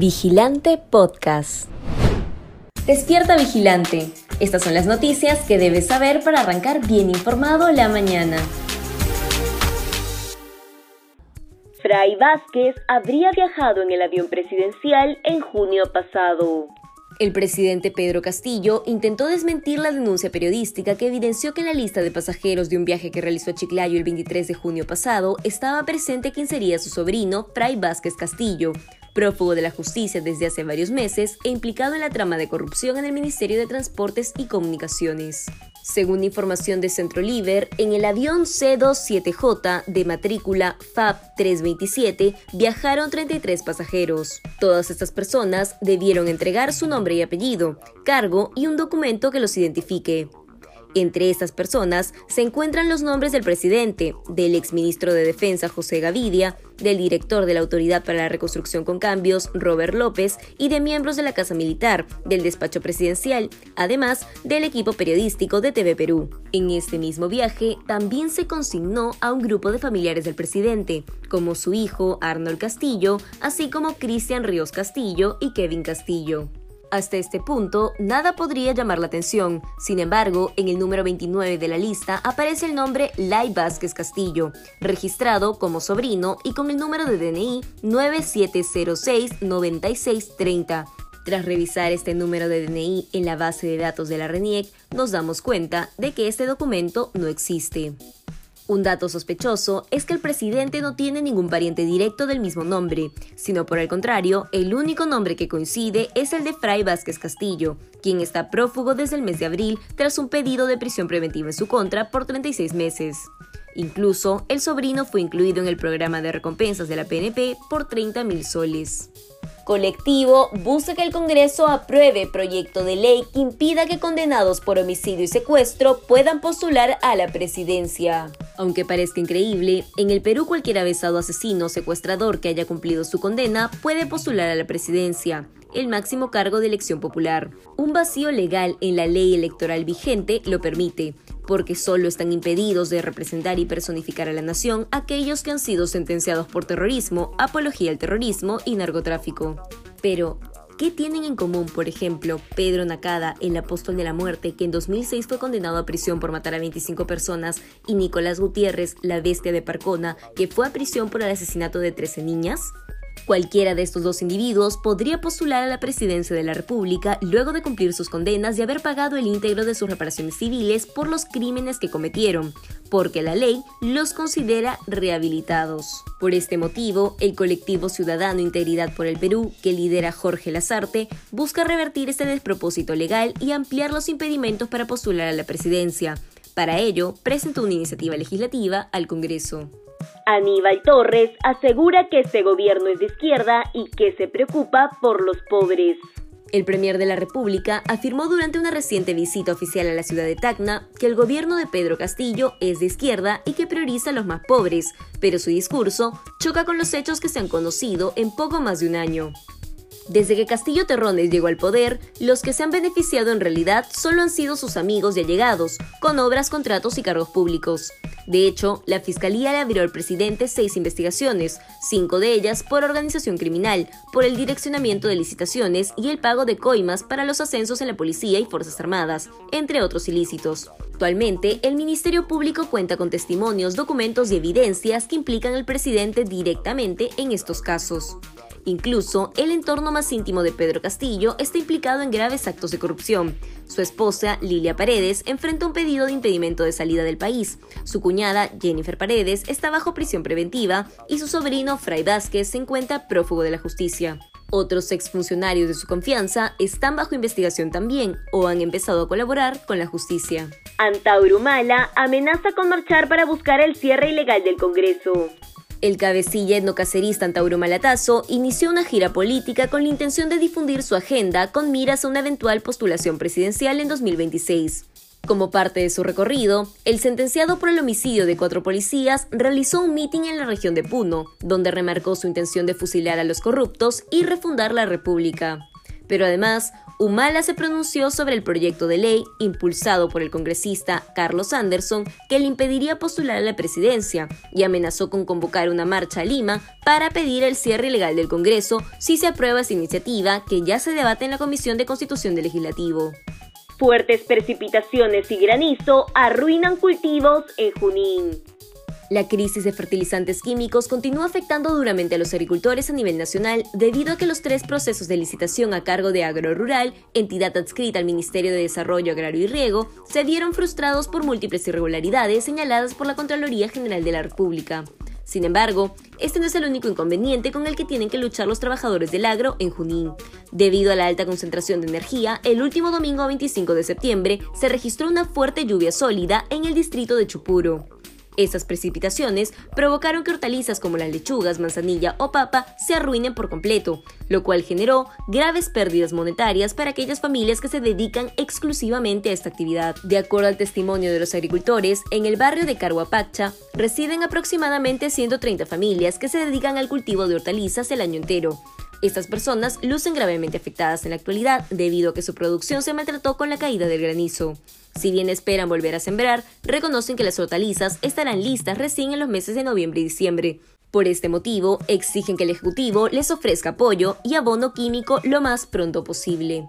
Vigilante Podcast. Despierta Vigilante. Estas son las noticias que debes saber para arrancar bien informado la mañana. Fray Vázquez habría viajado en el avión presidencial en junio pasado. El presidente Pedro Castillo intentó desmentir la denuncia periodística que evidenció que en la lista de pasajeros de un viaje que realizó a Chiclayo el 23 de junio pasado estaba presente quien sería su sobrino, Fray Vázquez Castillo, prófugo de la justicia desde hace varios meses e implicado en la trama de corrupción en el Ministerio de Transportes y Comunicaciones. Según información de Centro Liber, en el avión C-27J de matrícula FAB 327 viajaron 33 pasajeros. Todas estas personas debieron entregar su nombre y apellido, cargo y un documento que los identifique. Entre estas personas se encuentran los nombres del presidente, del exministro de Defensa José Gavidia, del director de la Autoridad para la Reconstrucción con Cambios, Robert López, y de miembros de la Casa Militar, del despacho presidencial, además del equipo periodístico de TV Perú. En este mismo viaje también se consignó a un grupo de familiares del presidente, como su hijo Arnold Castillo, así como Cristian Ríos Castillo y Kevin Castillo. Hasta este punto, nada podría llamar la atención. Sin embargo, en el número 29 de la lista aparece el nombre Lai Vázquez Castillo, registrado como sobrino y con el número de DNI 97069630. Tras revisar este número de DNI en la base de datos de la RENIEC, nos damos cuenta de que este documento no existe. Un dato sospechoso es que el presidente no tiene ningún pariente directo del mismo nombre, sino por el contrario, el único nombre que coincide es el de Fray Vázquez Castillo, quien está prófugo desde el mes de abril tras un pedido de prisión preventiva en su contra por 36 meses. Incluso, el sobrino fue incluido en el programa de recompensas de la PNP por 30 mil soles. Colectivo busca que el Congreso apruebe proyecto de ley que impida que condenados por homicidio y secuestro puedan postular a la presidencia. Aunque parezca increíble, en el Perú cualquier avesado asesino o secuestrador que haya cumplido su condena puede postular a la presidencia el máximo cargo de elección popular. Un vacío legal en la ley electoral vigente lo permite, porque solo están impedidos de representar y personificar a la nación aquellos que han sido sentenciados por terrorismo, apología al terrorismo y narcotráfico. Pero, ¿Qué tienen en común, por ejemplo, Pedro Nakada, el apóstol de la muerte, que en 2006 fue condenado a prisión por matar a 25 personas, y Nicolás Gutiérrez, la bestia de Parcona, que fue a prisión por el asesinato de 13 niñas? Cualquiera de estos dos individuos podría postular a la presidencia de la República luego de cumplir sus condenas y haber pagado el íntegro de sus reparaciones civiles por los crímenes que cometieron, porque la ley los considera rehabilitados. Por este motivo, el colectivo ciudadano Integridad por el Perú, que lidera Jorge Lazarte, busca revertir este despropósito legal y ampliar los impedimentos para postular a la presidencia. Para ello, presentó una iniciativa legislativa al Congreso. Aníbal Torres asegura que este gobierno es de izquierda y que se preocupa por los pobres. El Premier de la República afirmó durante una reciente visita oficial a la ciudad de Tacna que el gobierno de Pedro Castillo es de izquierda y que prioriza a los más pobres, pero su discurso choca con los hechos que se han conocido en poco más de un año. Desde que Castillo Terrones llegó al poder, los que se han beneficiado en realidad solo han sido sus amigos y allegados, con obras, contratos y cargos públicos. De hecho, la Fiscalía le abrió al presidente seis investigaciones, cinco de ellas por organización criminal, por el direccionamiento de licitaciones y el pago de coimas para los ascensos en la policía y Fuerzas Armadas, entre otros ilícitos. Actualmente, el Ministerio Público cuenta con testimonios, documentos y evidencias que implican al presidente directamente en estos casos. Incluso, el entorno más íntimo de Pedro Castillo está implicado en graves actos de corrupción. Su esposa, Lilia Paredes, enfrenta un pedido de impedimento de salida del país. Su cuñada, Jennifer Paredes, está bajo prisión preventiva y su sobrino, Fray Vázquez, se encuentra prófugo de la justicia. Otros exfuncionarios de su confianza están bajo investigación también o han empezado a colaborar con la justicia. Antaurumala amenaza con marchar para buscar el cierre ilegal del Congreso. El cabecilla etnocacerista Antauro Malatazo inició una gira política con la intención de difundir su agenda con miras a una eventual postulación presidencial en 2026. Como parte de su recorrido, el sentenciado por el homicidio de cuatro policías realizó un mitin en la región de Puno, donde remarcó su intención de fusilar a los corruptos y refundar la república. Pero además, Humala se pronunció sobre el proyecto de ley impulsado por el congresista Carlos Anderson que le impediría postular a la presidencia y amenazó con convocar una marcha a Lima para pedir el cierre ilegal del Congreso si se aprueba esa iniciativa que ya se debate en la Comisión de Constitución del Legislativo. Fuertes precipitaciones y granizo arruinan cultivos en Junín. La crisis de fertilizantes químicos continúa afectando duramente a los agricultores a nivel nacional debido a que los tres procesos de licitación a cargo de Agro Rural, entidad adscrita al Ministerio de Desarrollo Agrario y Riego, se vieron frustrados por múltiples irregularidades señaladas por la Contraloría General de la República. Sin embargo, este no es el único inconveniente con el que tienen que luchar los trabajadores del agro en Junín. Debido a la alta concentración de energía, el último domingo 25 de septiembre se registró una fuerte lluvia sólida en el distrito de Chupuro. Estas precipitaciones provocaron que hortalizas como las lechugas, manzanilla o papa se arruinen por completo, lo cual generó graves pérdidas monetarias para aquellas familias que se dedican exclusivamente a esta actividad. De acuerdo al testimonio de los agricultores, en el barrio de Carhuapacha residen aproximadamente 130 familias que se dedican al cultivo de hortalizas el año entero. Estas personas lucen gravemente afectadas en la actualidad debido a que su producción se maltrató con la caída del granizo. Si bien esperan volver a sembrar, reconocen que las hortalizas estarán listas recién en los meses de noviembre y diciembre. Por este motivo, exigen que el Ejecutivo les ofrezca apoyo y abono químico lo más pronto posible.